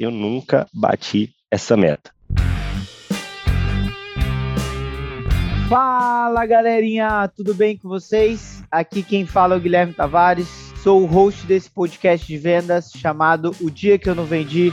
eu nunca bati essa meta. Fala galerinha, tudo bem com vocês? Aqui quem fala é o Guilherme Tavares, sou o host desse podcast de vendas chamado O Dia Que Eu Não Vendi.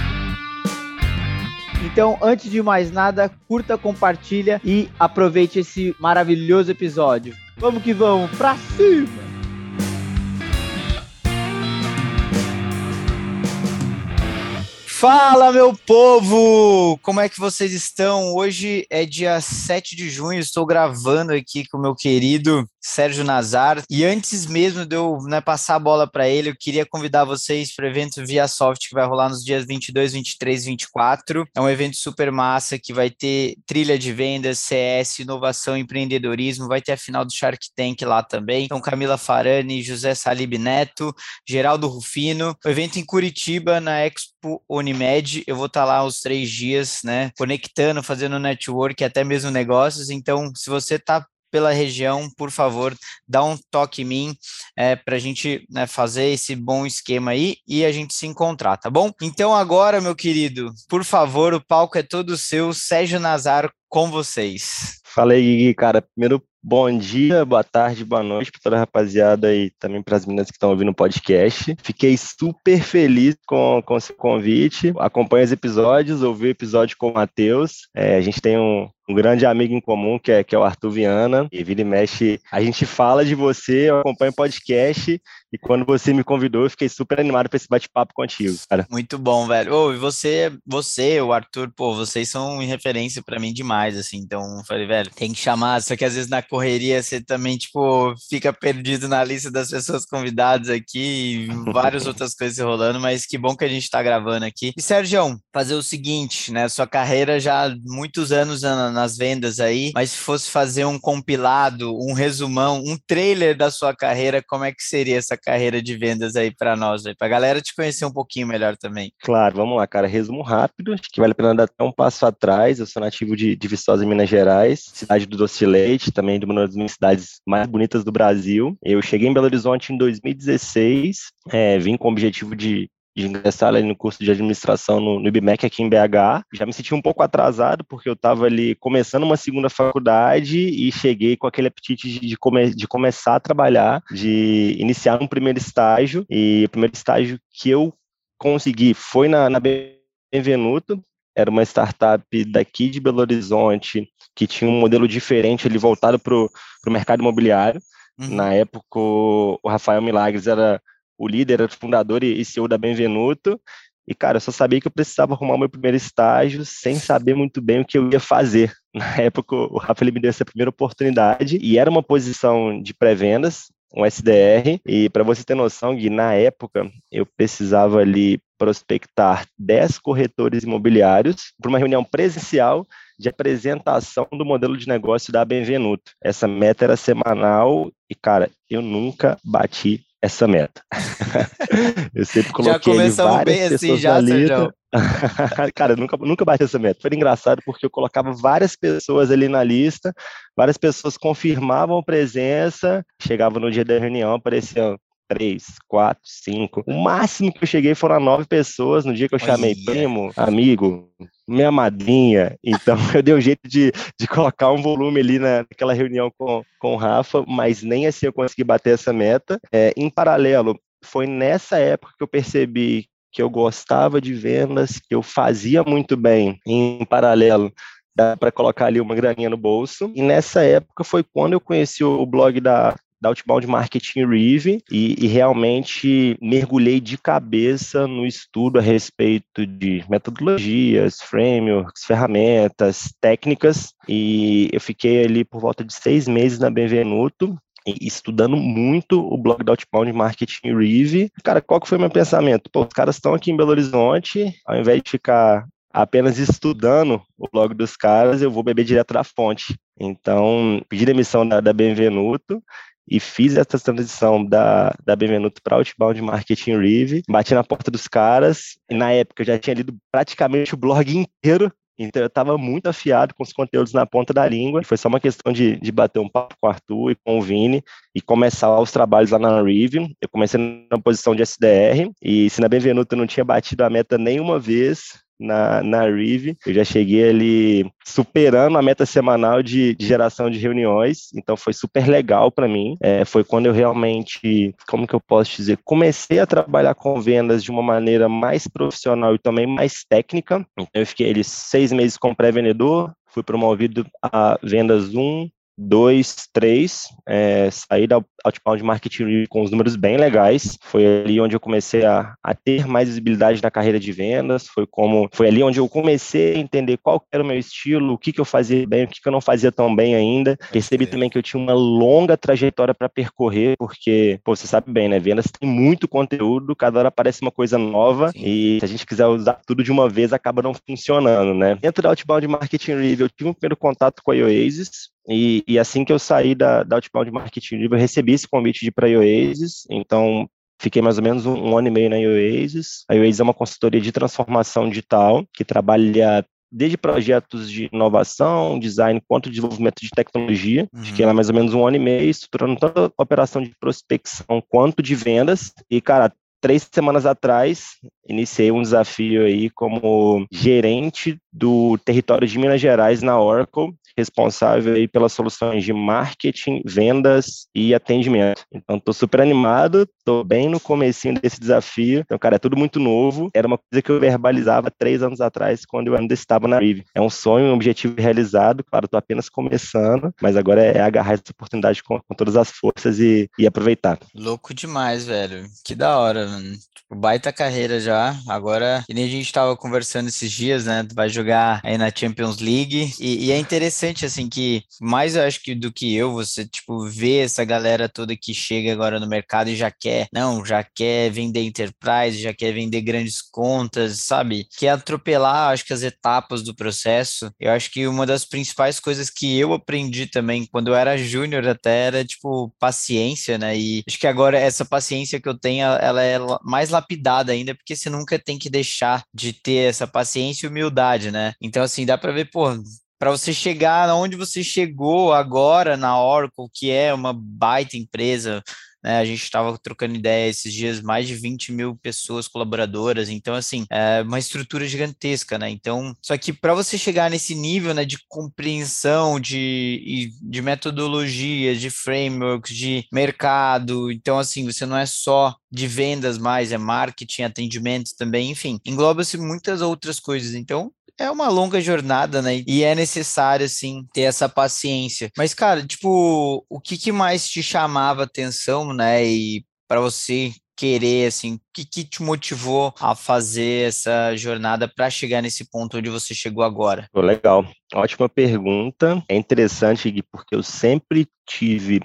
Então, antes de mais nada, curta, compartilha e aproveite esse maravilhoso episódio. Vamos que vamos, pra cima! Fala, meu povo! Como é que vocês estão? Hoje é dia 7 de junho, estou gravando aqui com o meu querido Sérgio Nazar. E antes mesmo de eu né, passar a bola para ele, eu queria convidar vocês para o evento Via Soft que vai rolar nos dias 22, 23 e 24. É um evento super massa que vai ter trilha de vendas, CS, inovação, empreendedorismo. Vai ter a final do Shark Tank lá também. Então, Camila Farani, José Salib Neto, Geraldo Rufino. O evento em Curitiba, na Expo Unimed. Eu vou estar tá lá os três dias, né? Conectando, fazendo network, até mesmo negócios. Então, se você está pela região, por favor, dá um toque em mim é, para a gente né, fazer esse bom esquema aí e a gente se encontrar, tá bom? Então agora, meu querido, por favor, o palco é todo seu, Sérgio Nazar com vocês. Gui, cara. Primeiro, bom dia, boa tarde, boa noite para toda a rapaziada e também para as meninas que estão ouvindo o podcast. Fiquei super feliz com, com esse convite. Acompanhe os episódios, ouvi o episódio com o Matheus. É, a gente tem um, um grande amigo em comum, que é, que é o Arthur Viana. E vira e mexe, a gente fala de você, eu acompanho o podcast. E quando você me convidou, eu fiquei super animado para esse bate-papo contigo, cara. Muito bom, velho. Oh, e você, você, o Arthur, pô, vocês são referência para mim demais, assim. Então, falei, velho, tem que chamar. Só que às vezes na correria você também, tipo, fica perdido na lista das pessoas convidadas aqui e várias outras coisas rolando. Mas que bom que a gente tá gravando aqui. E, Sérgio, fazer o seguinte, né? Sua carreira já há muitos anos na, nas vendas aí, mas se fosse fazer um compilado, um resumão, um trailer da sua carreira, como é que seria essa carreira de vendas aí para nós, para a galera te conhecer um pouquinho melhor também? Claro, vamos lá, cara. Resumo rápido, acho que vale a pena dar até um passo atrás. Eu sou nativo de, de Viçosa, Minas Gerais, cidade do Doce Leite, também uma das minhas cidades mais bonitas do Brasil. Eu cheguei em Belo Horizonte em 2016, é, vim com o objetivo de de ingressar ali no curso de administração no, no IBMEC aqui em BH. Já me senti um pouco atrasado, porque eu estava ali começando uma segunda faculdade e cheguei com aquele apetite de, de, come, de começar a trabalhar, de iniciar um primeiro estágio. E o primeiro estágio que eu consegui foi na, na Benvenuto, era uma startup daqui de Belo Horizonte que tinha um modelo diferente ali voltado para o mercado imobiliário. Uhum. Na época, o Rafael Milagres era o líder, era o fundador e CEO da Benvenuto. E, cara, eu só sabia que eu precisava arrumar o meu primeiro estágio sem saber muito bem o que eu ia fazer. Na época, o Rafa ele me deu essa primeira oportunidade e era uma posição de pré-vendas, um SDR. E para você ter noção, Gui, na época eu precisava ali prospectar 10 corretores imobiliários para uma reunião presencial de apresentação do modelo de negócio da Benvenuto. Essa meta era semanal e, cara, eu nunca bati essa meta. eu sempre coloquei já começamos bem assim, já, Sérgio. Cara, nunca, nunca bati essa meta. Foi engraçado porque eu colocava várias pessoas ali na lista, várias pessoas confirmavam presença, chegava no dia da reunião, apareciam três, quatro, cinco. O máximo que eu cheguei foram nove pessoas no dia que eu chamei primo, amigo, minha madrinha. Então eu dei um jeito de, de colocar um volume ali naquela reunião com, com o Rafa, mas nem assim eu consegui bater essa meta. É, em paralelo, foi nessa época que eu percebi que eu gostava de vendas, que eu fazia muito bem em paralelo dá para colocar ali uma graninha no bolso. E nessa época foi quando eu conheci o blog da da Outbound Marketing Reeve e, e, realmente mergulhei de cabeça no estudo a respeito de metodologias, frameworks, ferramentas, técnicas e eu fiquei ali por volta de seis meses na Benvenuto estudando muito o blog da Outbound Marketing Reeve. Cara, qual que foi meu pensamento? Pô, os caras estão aqui em Belo Horizonte, ao invés de ficar apenas estudando o blog dos caras, eu vou beber direto da fonte. Então, pedi demissão da, da Benvenuto e fiz essa transição da, da Benvenuto para Outbound Marketing Rev, bati na porta dos caras, e na época eu já tinha lido praticamente o blog inteiro então eu estava muito afiado com os conteúdos na ponta da língua. Foi só uma questão de, de bater um papo com o Arthur e com o Vini e começar os trabalhos lá na Review. Eu comecei na posição de SDR e se na Benvenuto eu não tinha batido a meta nenhuma vez, na, na Rive. Eu já cheguei ali superando a meta semanal de, de geração de reuniões, então foi super legal para mim. É, foi quando eu realmente, como que eu posso dizer, comecei a trabalhar com vendas de uma maneira mais profissional e também mais técnica. Eu fiquei ali seis meses como pré-vendedor, fui promovido a vendas 1, 2, 3, é, saí da Outbound Marketing com os números bem legais. Foi ali onde eu comecei a, a, ter mais visibilidade na carreira de vendas. Foi como foi ali onde eu comecei a entender qual era o meu estilo, o que, que eu fazia bem, o que, que eu não fazia tão bem ainda. Percebi também que eu tinha uma longa trajetória para percorrer, porque, pô, você sabe bem, né? Vendas tem muito conteúdo, cada hora aparece uma coisa nova Sim. e se a gente quiser usar tudo de uma vez, acaba não funcionando, né? Dentro da Outbound Marketing Review, eu tive um primeiro contato com a Oasis, e, e, assim que eu saí da, da Outbound Marketing Review, eu recebi esse convite de ir para a Oasis, então fiquei mais ou menos um, um, ano e meio na Oasis. A Oasis é uma consultoria de transformação digital que trabalha desde projetos de inovação, design, quanto desenvolvimento de tecnologia. Uhum. Fiquei lá mais ou menos um ano e meio, estruturando toda a operação de prospecção quanto de vendas. E, cara, três semanas atrás, iniciei um desafio aí como gerente do território de Minas Gerais na Oracle, responsável aí pelas soluções de marketing, vendas e atendimento. Então, estou super animado, estou bem no comecinho desse desafio. Então, cara, é tudo muito novo. Era uma coisa que eu verbalizava três anos atrás, quando eu ainda estava na Rive. É um sonho, um objetivo realizado. Claro, estou apenas começando, mas agora é agarrar essa oportunidade com, com todas as forças e, e, aproveitar. Louco demais, velho. Que da hora, mano. Tipo, baita carreira já. Agora, que nem a gente estava conversando esses dias, né? Vai jogar aí na Champions League. E, e é interessante, assim, que mais eu acho que do que eu, você, tipo, vê essa galera toda que chega agora no mercado e já quer, não, já quer vender enterprise, já quer vender grandes contas, sabe? Quer atropelar, acho que as etapas do processo. Eu acho que uma das principais coisas que eu aprendi também quando eu era júnior até era, tipo, paciência, né? E acho que agora essa paciência que eu tenho, ela é mais lapidada ainda, porque você nunca tem que deixar de ter essa paciência e humildade, né? Então, assim, dá para ver, pô, para você chegar onde você chegou agora na Oracle, que é uma baita empresa, né? A gente estava trocando ideia esses dias, mais de 20 mil pessoas colaboradoras, então, assim, é uma estrutura gigantesca, né? Então, só que para você chegar nesse nível, né, de compreensão, de, de metodologias, de frameworks, de mercado, então, assim, você não é só de vendas mais, é marketing, atendimento também, enfim, engloba-se muitas outras coisas. Então, é uma longa jornada, né? E é necessário, assim, ter essa paciência. Mas, cara, tipo, o que, que mais te chamava atenção, né? E para você querer, assim, o que, que te motivou a fazer essa jornada para chegar nesse ponto onde você chegou agora? Legal, ótima pergunta. É interessante porque eu sempre tive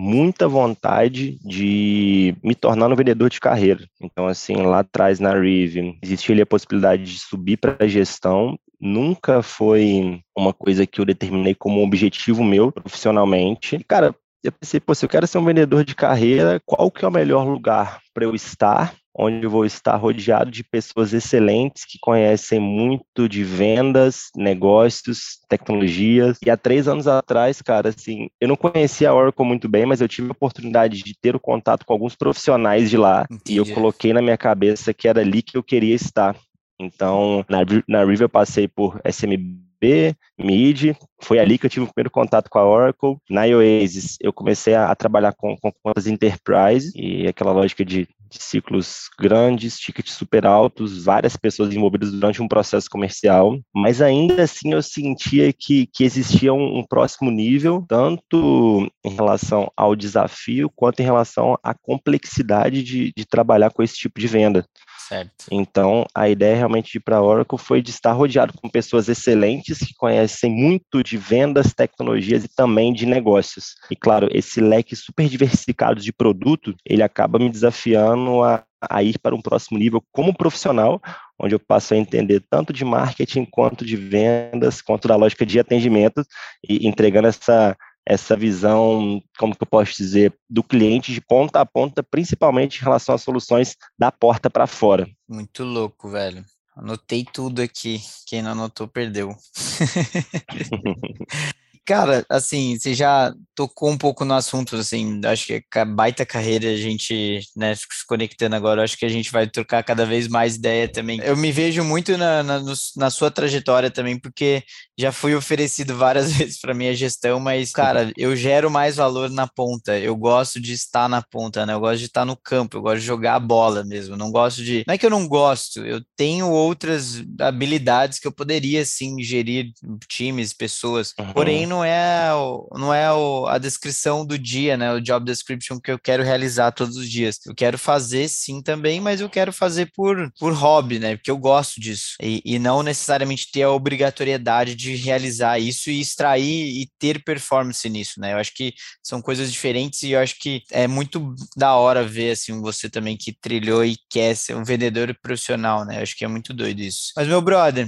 muita vontade de me tornar um vendedor de carreira. Então, assim, lá atrás na Rive, existia ali a possibilidade de subir para a gestão. Nunca foi uma coisa que eu determinei como um objetivo meu profissionalmente. E, cara, eu pensei, pô, se eu quero ser um vendedor de carreira, qual que é o melhor lugar para eu estar onde eu vou estar rodeado de pessoas excelentes que conhecem muito de vendas, negócios, tecnologias. E há três anos atrás, cara, assim, eu não conhecia a Oracle muito bem, mas eu tive a oportunidade de ter o contato com alguns profissionais de lá Entendi. e eu coloquei na minha cabeça que era ali que eu queria estar. Então, na, na River eu passei por SMB, MID, foi ali que eu tive o primeiro contato com a Oracle. Na Oasis, eu comecei a, a trabalhar com, com contas enterprise e aquela lógica de, de, ciclos grandes, tickets super altos, várias pessoas envolvidas durante um processo comercial, mas ainda assim eu sentia que, que existia um, um próximo nível, tanto em relação ao desafio, quanto em relação à complexidade de, de trabalhar com esse tipo de venda. Certo. Então, a ideia realmente de ir para Oracle foi de estar rodeado com pessoas excelentes que conhecem muito de vendas, tecnologias e também de negócios. E claro, esse leque super diversificado de produto, ele acaba me desafiando a a ir para um próximo nível como profissional, onde eu passo a entender tanto de marketing quanto de vendas, quanto da lógica de atendimento e entregando essa essa visão, como que eu posso dizer, do cliente de ponta a ponta, principalmente em relação às soluções da porta para fora. Muito louco, velho. Anotei tudo aqui. Quem não anotou, perdeu. Cara, assim, você já tocou um pouco no assunto, assim, acho que a baita carreira, a gente, né, se conectando agora, acho que a gente vai trocar cada vez mais ideia também. Eu me vejo muito na, na, na sua trajetória também, porque já fui oferecido várias vezes para minha gestão, mas, cara, eu gero mais valor na ponta, eu gosto de estar na ponta, né, eu gosto de estar no campo, eu gosto de jogar a bola mesmo, não gosto de, não é que eu não gosto, eu tenho outras habilidades que eu poderia, sim, gerir times, pessoas, uhum. porém não é, o, não é o, a descrição do dia, né? O job description que eu quero realizar todos os dias. Eu quero fazer sim também, mas eu quero fazer por, por hobby, né? Porque eu gosto disso. E, e não necessariamente ter a obrigatoriedade de realizar isso e extrair e ter performance nisso, né? Eu acho que são coisas diferentes e eu acho que é muito da hora ver, assim, você também que trilhou e quer ser um vendedor profissional, né? Eu acho que é muito doido isso. Mas, meu brother,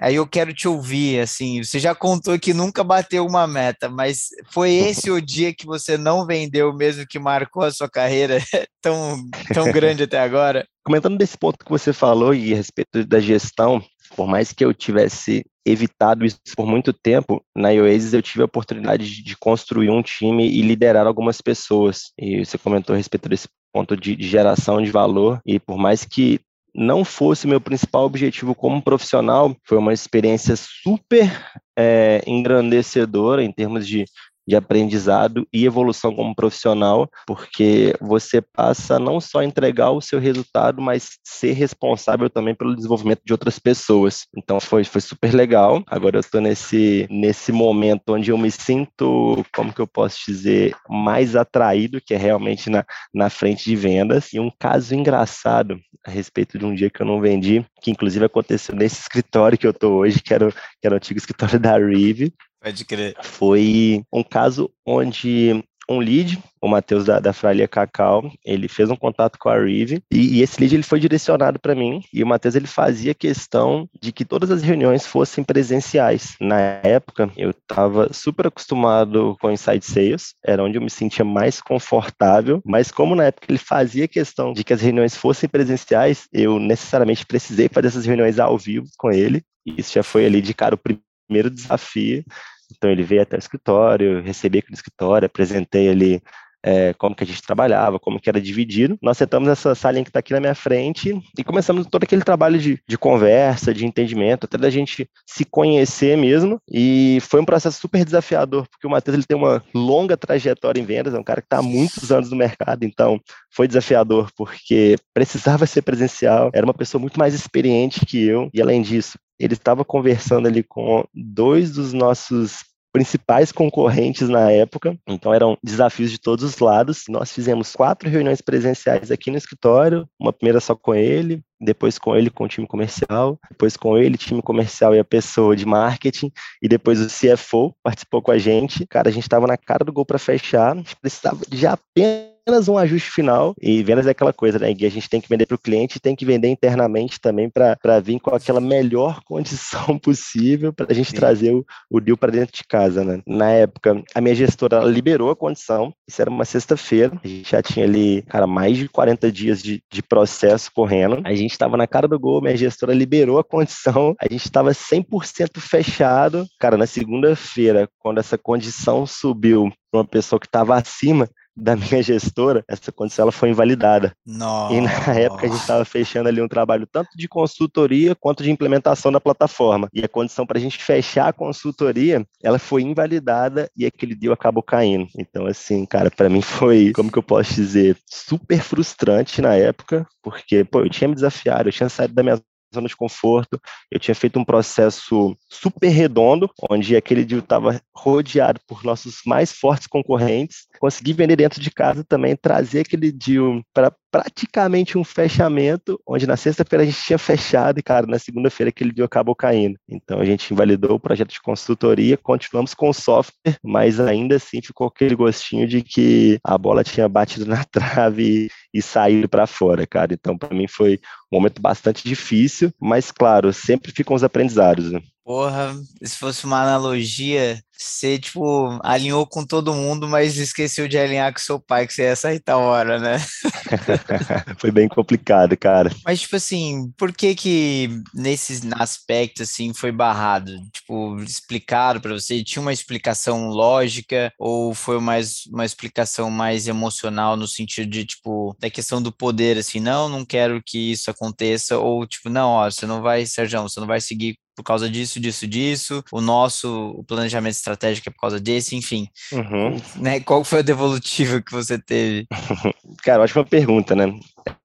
Aí eu quero te ouvir, assim, você já contou que nunca bateu uma meta, mas foi esse o dia que você não vendeu mesmo que marcou a sua carreira tão, tão grande até agora? Comentando desse ponto que você falou e a respeito da gestão, por mais que eu tivesse evitado isso por muito tempo, na Oasis eu tive a oportunidade de construir um time e liderar algumas pessoas. E você comentou a respeito desse ponto de, de geração de valor, e por mais que não fosse meu principal objetivo como profissional, foi uma experiência super é, engrandecedora em termos de de aprendizado e evolução como profissional, porque você passa não só a entregar o seu resultado, mas ser responsável também pelo desenvolvimento de outras pessoas. Então foi, foi super legal. Agora eu estou nesse, nesse momento onde eu me sinto, como que eu posso dizer, mais atraído, que é realmente na, na frente de vendas. E um caso engraçado a respeito de um dia que eu não vendi, que inclusive aconteceu nesse escritório que eu estou hoje, que era, que era o antigo escritório da Rive, Pode crer. Foi um caso onde um lead, o Matheus da, da Cacau, ele fez um contato com a Rive e, e esse lead ele foi direcionado para mim e o Matheus ele fazia questão de que todas as reuniões fossem presenciais. Na época, eu estava super acostumado com Inside Sales, era onde eu me sentia mais confortável, mas como na época ele fazia questão de que as reuniões fossem presenciais, eu necessariamente precisei fazer essas reuniões ao vivo com ele. Isso já foi ali de cara o primeiro desafio então ele veio até o escritório, recebi aqui no escritório, apresentei ali é, como que a gente trabalhava, como que era dividido. Nós sentamos essa salinha que está aqui na minha frente e começamos todo aquele trabalho de, de conversa, de entendimento, até da gente se conhecer mesmo. E foi um processo super desafiador, porque o Matheus ele tem uma longa trajetória em vendas, é um cara que está há muitos anos no mercado, então foi desafiador porque precisava ser presencial, era uma pessoa muito mais experiente que eu, e além disso, ele estava conversando ali com dois dos nossos principais concorrentes na época, então eram desafios de todos os lados. Nós fizemos quatro reuniões presenciais aqui no escritório, uma primeira só com ele, depois com ele com o time comercial, depois com ele, time comercial e a pessoa de marketing, e depois o CFO participou com a gente. Cara, a gente estava na cara do gol para fechar, a gente precisava de apenas apenas um ajuste final. E vendas é aquela coisa, né? Que a gente tem que vender para o cliente e tem que vender internamente também para vir com aquela melhor condição possível para a gente Sim. trazer o, o deal para dentro de casa, né? Na época, a minha gestora liberou a condição. Isso era uma sexta-feira. A gente já tinha ali, cara, mais de 40 dias de, de processo correndo. A gente estava na cara do gol, minha gestora liberou a condição. A gente estava 100% fechado. Cara, na segunda-feira, quando essa condição subiu para uma pessoa que estava acima, da minha gestora, essa condição ela foi invalidada. Nossa. E na época a gente estava fechando ali um trabalho tanto de consultoria quanto de implementação da plataforma. E a condição para a gente fechar a consultoria, ela foi invalidada e aquele deal acabou caindo. Então, assim, cara, para mim foi, como que eu posso dizer, super frustrante na época, porque, pô, eu tinha me desafiado, eu tinha saído da minha zona de conforto. Eu tinha feito um processo super redondo, onde aquele deal estava rodeado por nossos mais fortes concorrentes. Consegui vender dentro de casa também, trazer aquele deal para praticamente um fechamento, onde na sexta-feira a gente tinha fechado e, cara, na segunda-feira aquele dia acabou caindo. Então a gente invalidou o projeto de consultoria, continuamos com o software, mas ainda assim ficou aquele gostinho de que a bola tinha batido na trave e, e saído para fora, cara. Então para mim foi um momento bastante difícil, mas claro, sempre ficam os aprendizados. Né? Porra, se fosse uma analogia, você, tipo, alinhou com todo mundo, mas esqueceu de alinhar com seu pai, que você ia sair tal hora, né? Foi bem complicado, cara. Mas, tipo assim, por que que nesse aspecto, assim, foi barrado? Tipo, explicado para você? Tinha uma explicação lógica ou foi mais uma explicação mais emocional no sentido de, tipo, da questão do poder, assim, não, não quero que isso aconteça, ou, tipo, não, ó, você não vai, Sérgio, você não vai seguir por causa disso, disso, disso. O nosso o planejamento estratégico é por causa desse, enfim. Uhum. Né? Qual foi a devolutiva que você teve? Cara, ótima pergunta, né?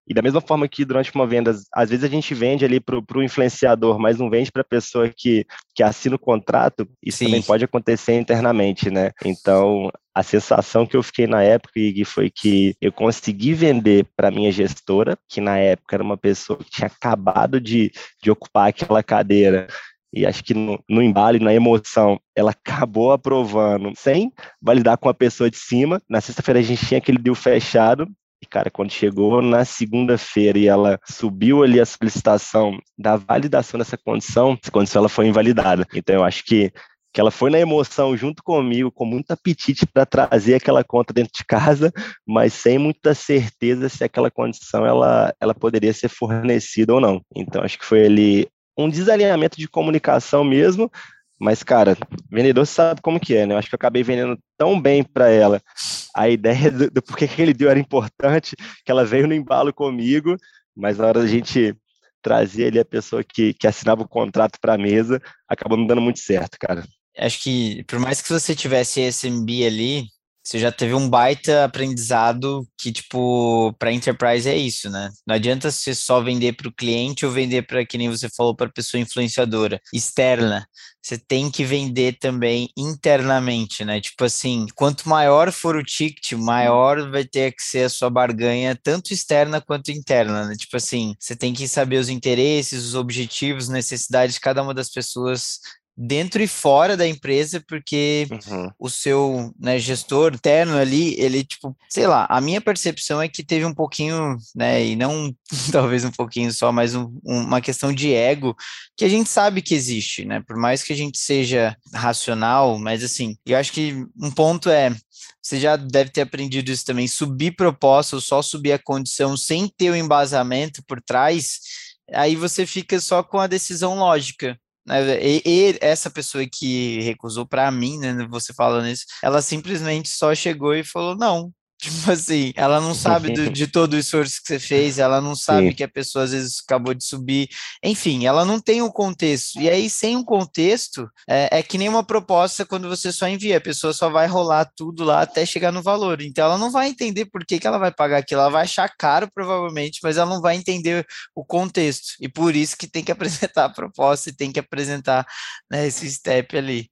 E da mesma forma que durante uma venda, às vezes a gente vende ali para o influenciador, mas não vende para a pessoa que, que assina o contrato, isso Sim. também pode acontecer internamente, né? Então, a sensação que eu fiquei na época e foi que eu consegui vender para minha gestora, que na época era uma pessoa que tinha acabado de, de ocupar aquela cadeira e acho que no, no embalo e na emoção, ela acabou aprovando sem validar com a pessoa de cima. Na sexta-feira a gente tinha aquele deal fechado, e, cara, quando chegou na segunda-feira e ela subiu ali a solicitação da validação dessa condição, essa condição ela foi invalidada. Então, eu acho que que ela foi na emoção junto comigo, com muito apetite para trazer aquela conta dentro de casa, mas sem muita certeza se aquela condição ela, ela poderia ser fornecida ou não. Então, acho que foi ali um desalinhamento de comunicação mesmo, mas, cara, vendedor sabe como que é, né? Eu acho que eu acabei vendendo tão bem para ela a ideia do, do porquê que aquele deal era importante, que ela veio no embalo comigo, mas na hora da gente trazer ali a pessoa que, que assinava o contrato para a mesa, acabou não dando muito certo, cara. Acho que, por mais que você tivesse SMB ali, você já teve um baita aprendizado que, tipo, para enterprise é isso, né? Não adianta você só vender para o cliente ou vender para, que nem você falou, para pessoa influenciadora externa. Você tem que vender também internamente, né? Tipo assim, quanto maior for o ticket, maior vai ter que ser a sua barganha, tanto externa quanto interna, né? Tipo assim, você tem que saber os interesses, os objetivos, necessidades de cada uma das pessoas dentro e fora da empresa, porque uhum. o seu né, gestor interno ali, ele, tipo, sei lá, a minha percepção é que teve um pouquinho, né, e não talvez um pouquinho só, mas um, uma questão de ego que a gente sabe que existe, né, por mais que a gente seja racional, mas assim, eu acho que um ponto é, você já deve ter aprendido isso também, subir proposta ou só subir a condição sem ter o embasamento por trás, aí você fica só com a decisão lógica, né? E, e, essa pessoa que recusou para mim, né, você falando isso, ela simplesmente só chegou e falou: não, Tipo assim, ela não sabe do, de todo o esforço que você fez, ela não sabe Sim. que a pessoa às vezes acabou de subir, enfim, ela não tem o um contexto. E aí, sem um contexto, é, é, que nem uma proposta quando você só envia, a pessoa só vai rolar tudo lá até chegar no valor. Então, ela não vai entender por que, que ela vai pagar aquilo, ela vai achar caro, provavelmente, mas ela não vai entender o contexto. E por isso que tem que apresentar a proposta e tem que apresentar né, esse step ali.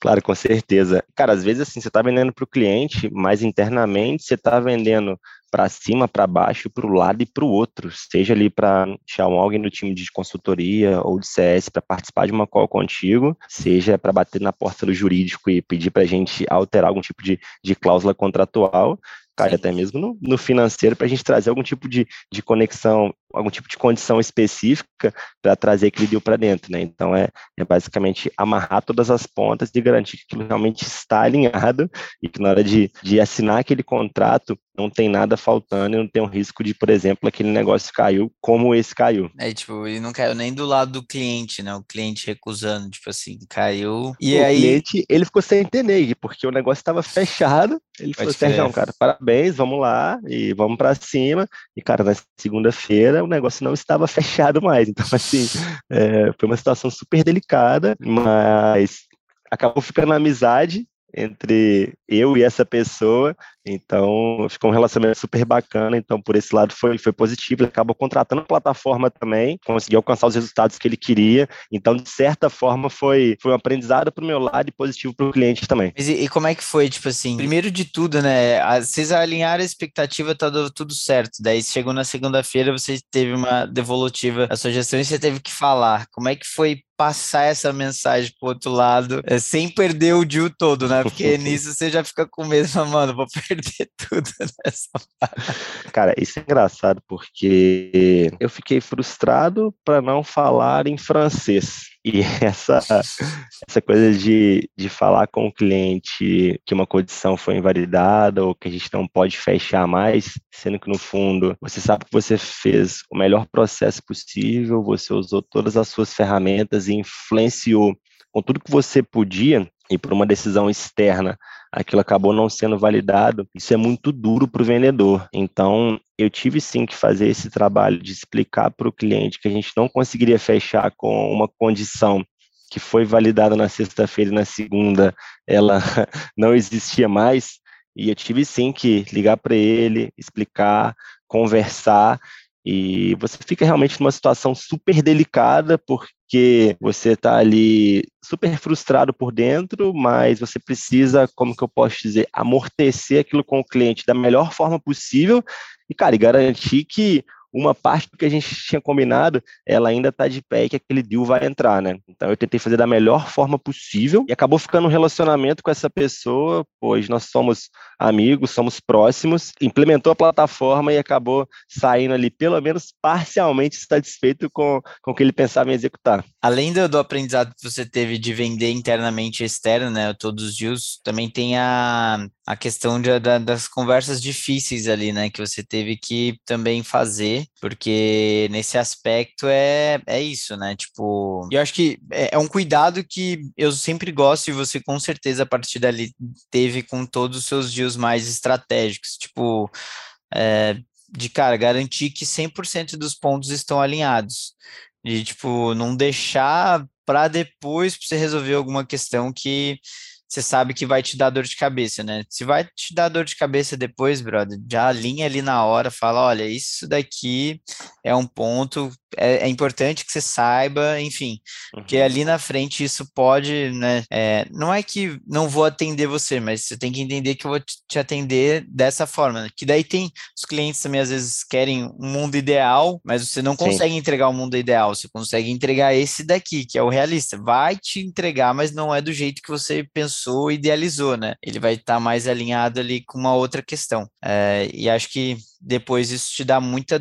Claro, com certeza. Cara, às vezes assim, você está vendendo para o cliente, mas internamente você está vendendo para cima, para baixo, para o lado e para o outro, seja ali para chamar alguém do time de consultoria ou de CS para participar de uma call contigo, seja para bater na porta do jurídico e pedir para a gente alterar algum tipo de, de cláusula contratual, cara, até mesmo no, no financeiro, para a gente trazer algum tipo de, de conexão algum tipo de condição específica para trazer aquele deal para dentro, né? Então é, é basicamente amarrar todas as pontas e garantir que aquilo realmente está alinhado e que na hora de, de assinar aquele contrato não tem nada faltando e não tem um risco de, por exemplo, aquele negócio caiu como esse caiu. É, tipo, e não caiu nem do lado do cliente, né? O cliente recusando, tipo assim, caiu. E o aí... cliente, ele ficou sem entender, porque o negócio estava fechado, ele Pode falou assim, não, cara, parabéns, vamos lá e vamos para cima. E, cara, na segunda-feira o negócio não estava fechado mais. Então, assim, é, foi uma situação super delicada, mas acabou ficando amizade. Entre eu e essa pessoa, então ficou um relacionamento super bacana, então por esse lado foi, foi positivo, ele acabou contratando a plataforma também, conseguiu alcançar os resultados que ele queria, então de certa forma foi, foi um aprendizado para o meu lado e positivo para o cliente também. E, e, como é que foi, tipo assim, primeiro de tudo, né, vocês alinharam a expectativa, tá tudo certo, daí chegou na segunda-feira, você teve uma devolutiva a sua gestão e você teve que falar, como é que foi passar essa mensagem pro outro lado, é, sem perder o deal todo, né? Porque nisso você já fica com medo, mano, vou perder tudo nessa parte. Cara, isso é engraçado porque eu fiquei frustrado para não falar em francês. E essa, essa coisa de, de falar com o cliente que uma condição foi invalidada ou que a gente não pode fechar mais, sendo que no fundo você sabe que você fez o melhor processo possível, você usou todas as suas ferramentas e influenciou com tudo que você podia e por uma decisão externa aquilo acabou não sendo validado, isso é muito duro para o vendedor. Então, eu tive sim que fazer esse trabalho de explicar para o cliente que a gente não conseguiria fechar com uma condição que foi validada na sexta-feira e na segunda ela não existia mais. E eu tive sim que ligar para ele, explicar, conversar e você fica realmente numa situação super delicada, porque você está ali super frustrado por dentro, mas você precisa, como que eu posso dizer, amortecer aquilo com o cliente da melhor forma possível e, cara, e garantir que uma parte do que a gente tinha combinado, ela ainda está de pé e que aquele deal vai entrar, né? Então eu tentei fazer da melhor forma possível e acabou ficando um relacionamento com essa pessoa, pois nós somos amigos, somos próximos, implementou a plataforma e acabou saindo ali, pelo menos parcialmente satisfeito com, com o que ele pensava em executar. Além do, do aprendizado que você teve de vender internamente e externo, né, todos os deals, também tem a, a questão de, da, das conversas difíceis ali, né, que você teve que também fazer, porque nesse aspecto é, é isso, né, tipo, eu acho que é, é um cuidado que eu sempre gosto e você com certeza a partir dali teve com todos os seus deals mais estratégicos, tipo, é, de cara, garantir que 100% dos pontos estão alinhados, de tipo, não deixar para depois pra você resolver alguma questão que você sabe que vai te dar dor de cabeça, né? Se vai te dar dor de cabeça depois, brother, já alinha ali na hora, fala, olha, isso daqui é um ponto, é, é importante que você saiba, enfim, uhum. porque ali na frente isso pode, né? É, não é que não vou atender você, mas você tem que entender que eu vou te atender dessa forma, né? que daí tem os clientes também às vezes querem um mundo ideal, mas você não consegue Sim. entregar o um mundo ideal, você consegue entregar esse daqui, que é o realista, vai te entregar, mas não é do jeito que você pensou pensou, idealizou, né? Ele vai estar tá mais alinhado ali com uma outra questão. É, e acho que depois isso te dá muita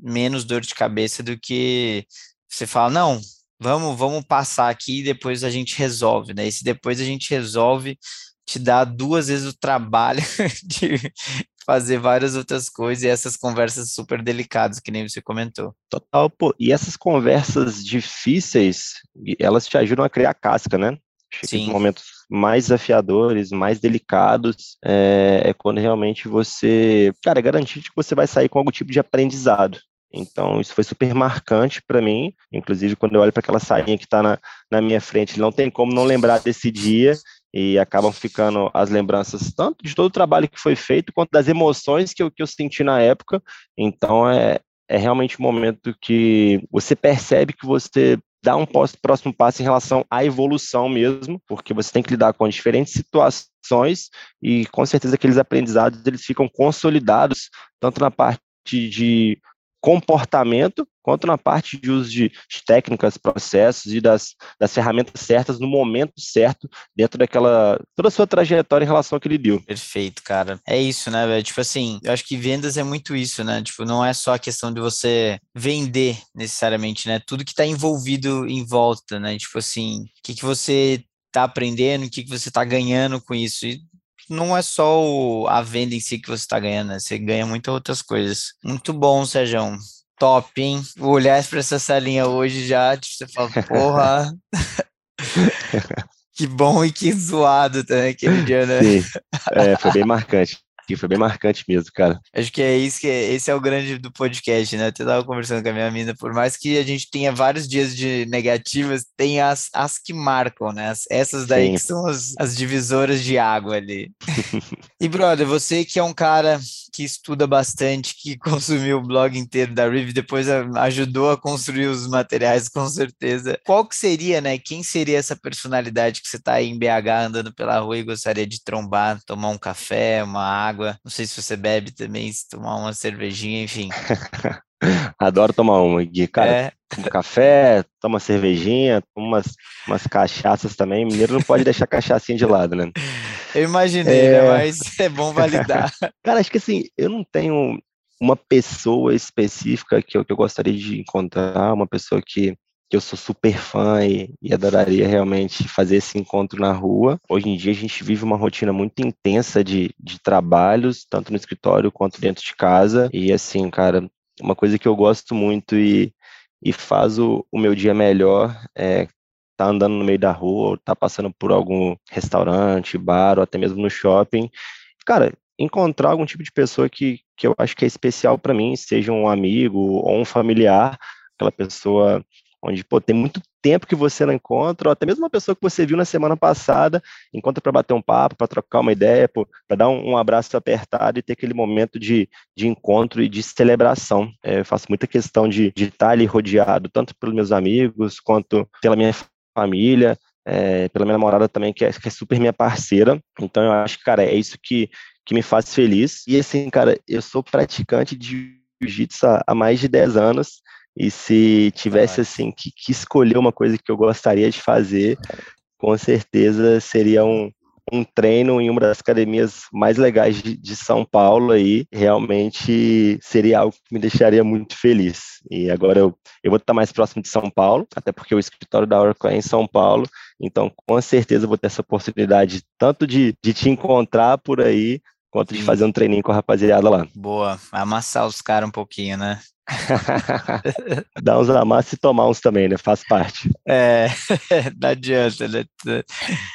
menos dor de cabeça do que você fala, não, vamos, vamos passar aqui e depois a gente resolve, né? E se depois a gente resolve, te dá duas vezes o trabalho de fazer várias outras coisas e essas conversas super delicadas, que nem você comentou. Total, pô. E essas conversas difíceis, elas te ajudam a criar casca, né? Acho Sim. momentos mais desafiadores, mais delicados, é, é, quando realmente você, cara, é garantir que você vai sair com algum tipo de aprendizado. Então, isso foi super marcante para mim. Inclusive, quando eu olho para aquela sainha que está na, na minha frente, não tem como não lembrar desse dia e acabam ficando as lembranças tanto de todo o trabalho que foi feito, quanto das emoções que eu, que eu senti na época. Então, é, é realmente um momento que você percebe que você dar um próximo passo em relação à evolução mesmo, porque você tem que lidar com diferentes situações e com certeza aqueles aprendizados eles ficam consolidados tanto na parte de comportamento, quanto na parte de uso de, técnicas, processos e das, das ferramentas certas no momento certo, dentro daquela, toda a sua trajetória em relação ao que ele deu. Perfeito, cara. É isso, né, velho? Tipo assim, eu acho que vendas é muito isso, né? Tipo, não é só a questão de você vender necessariamente, né? Tudo que tá envolvido em volta, né? Tipo assim, o que, que você tá aprendendo, o que, que você tá ganhando com isso. E não é só o, a venda em si que você está ganhando, né? você ganha muitas outras coisas. Muito bom, Sérgio. Top, hein? Olhar para essa salinha hoje já, você fala, porra. que bom e que zoado também aquele dia, né? Sim, é, foi bem marcante. Aqui, foi bem marcante mesmo, cara. Acho que é isso que é, esse é o grande do podcast, né? Eu tava conversando com a minha mina, por mais que a gente tenha vários dias de negativas, tem as, as que marcam, né? As, essas daí Sim. que são as, as divisoras de água ali. e, brother, você que é um cara que estuda bastante, que consumiu o blog inteiro da Riv, depois ajudou a construir os materiais, com certeza. Qual que seria, né? Quem seria essa personalidade que você tá aí em BH andando pela rua e gostaria de trombar, tomar um café, uma água? Não sei se você bebe também, se tomar uma cervejinha, enfim. Adoro tomar uma, Gui. Cara, é. um café, toma cervejinha, toma umas, umas cachaças também. Mineiro não pode deixar cachaçinha de lado, né? Eu imaginei, né? é... né? Mas é bom validar. Cara, acho que assim, eu não tenho uma pessoa específica que eu, que eu gostaria de encontrar, uma pessoa que, que eu sou super fã e, e, adoraria realmente fazer esse encontro na rua. Hoje em dia a gente vive uma rotina muito intensa de, de trabalhos, tanto no escritório quanto dentro de casa. E assim, cara, uma coisa que eu gosto muito e, e faz o, o meu dia melhor é tá andando no meio da rua, ou tá passando por algum restaurante, bar, ou até mesmo no shopping. Cara, encontrar algum tipo de pessoa que, que eu acho que é especial para mim, seja um amigo ou um familiar, aquela pessoa onde pô, tem muito tempo que você não encontra, ou até mesmo uma pessoa que você viu na semana passada, encontra para bater um papo, para trocar uma ideia, para dar um, um, abraço apertado e ter aquele momento de, de encontro e de celebração. É, eu faço muita questão de, estar ali rodeado, tanto pelos meus amigos, quanto pela minha família, é, pela minha namorada também, que é, que é super minha parceira. Então eu acho que, cara, é isso que, que me faz feliz. E assim, cara, eu sou praticante de jiu-jitsu há mais de 10 anos. E se tivesse assim que, que, escolher uma coisa que eu gostaria de fazer, com certeza seria um, um treino em uma das academias mais legais de, de, São Paulo aí, realmente seria algo que me deixaria muito feliz. E agora eu, eu vou estar mais próximo de São Paulo, até porque o escritório da Oracle é em São Paulo, então com certeza vou ter essa oportunidade tanto de, de te encontrar por aí, quanto de fazer um treininho com a rapaziada lá. Boa, amassar os caras um pouquinho, né? Dar uns amassos e tomar uns também, né? Faz parte. É, não adianta, né?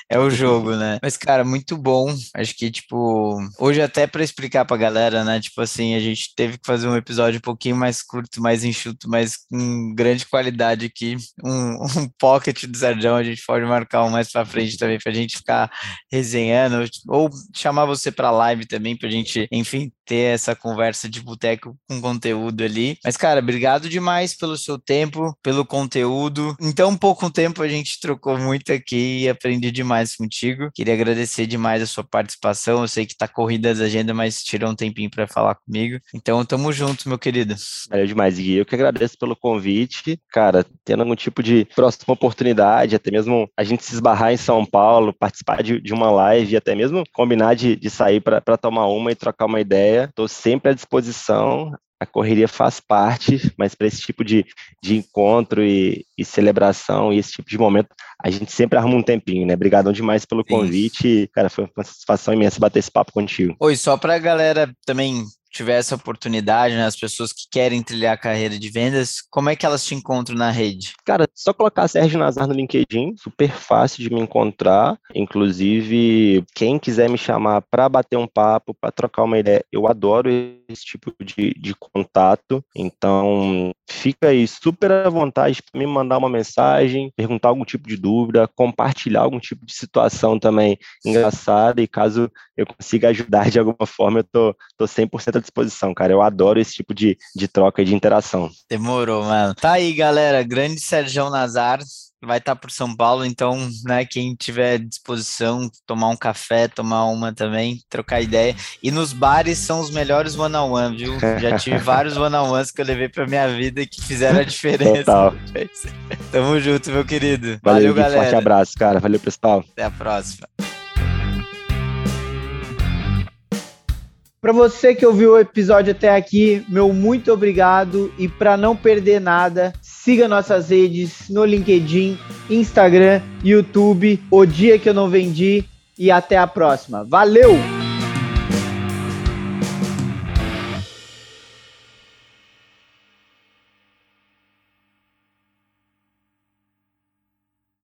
É o jogo, né? Mas, cara, muito bom. Acho que, tipo, hoje até para explicar pra galera, né? Tipo assim, a gente teve que fazer um episódio um pouquinho mais curto, mais enxuto, mas com grande qualidade aqui. Um, um pocket do Sardão, a gente pode marcar um mais pra frente também, pra gente ficar resenhando, ou chamar você pra live também, pra gente, enfim, ter essa conversa de boteco com conteúdo ali. Mas, cara, obrigado demais pelo seu tempo, pelo conteúdo. Em tão pouco tempo a gente trocou muito aqui e aprendi demais contigo. Queria agradecer demais a sua participação. Eu sei que tá corrida as agendas, mas tirou um tempinho para falar comigo. Então, tamo junto, meu querido. Valeu demais, Gui. Eu que agradeço pelo convite. Cara, tendo algum tipo de próxima oportunidade, até mesmo a gente se esbarrar em São Paulo, participar de, de uma live, até mesmo combinar de, de sair para tomar uma e trocar uma ideia estou sempre à disposição. A correria faz parte, mas para esse tipo de, de encontro e, e, celebração e esse tipo de momento, a gente sempre arruma um tempinho, né? Obrigadão demais pelo Sim. convite. Cara, foi uma satisfação imensa bater esse papo contigo. Oi, só para a galera também tiver essa oportunidade, né, as pessoas que querem trilhar a carreira de vendas, como é que elas te encontram na rede? Cara, só colocar Sérgio Nazar no LinkedIn, super fácil de me encontrar. Inclusive, quem quiser me chamar para bater um papo, para trocar uma ideia, eu adoro esse tipo de, de contato. Então, fica aí super à vontade para me mandar uma mensagem, perguntar algum tipo de dúvida, compartilhar algum tipo de situação também engraçada. E caso eu consiga ajudar de alguma forma, eu tô, tô 100% à disposição, cara. Eu adoro esse tipo de, de troca e de interação. Demorou, mano. Tá aí, galera. Grande Sérgio Nazar vai estar tá por São Paulo, então, né, quem tiver disposição, tomar um café, tomar uma também, trocar ideia. E nos bares são os melhores one-on-one, viu? Já tive vários one-on-ones que eu levei pra minha vida e que fizeram a diferença. Total. Tamo junto, meu querido. Valeu, Valeu galera. Forte abraço, cara. Valeu, pessoal. Até a próxima. Para você que ouviu o episódio até aqui, meu muito obrigado e para não perder nada, siga nossas redes no LinkedIn, Instagram, YouTube, O Dia que eu não vendi e até a próxima. Valeu!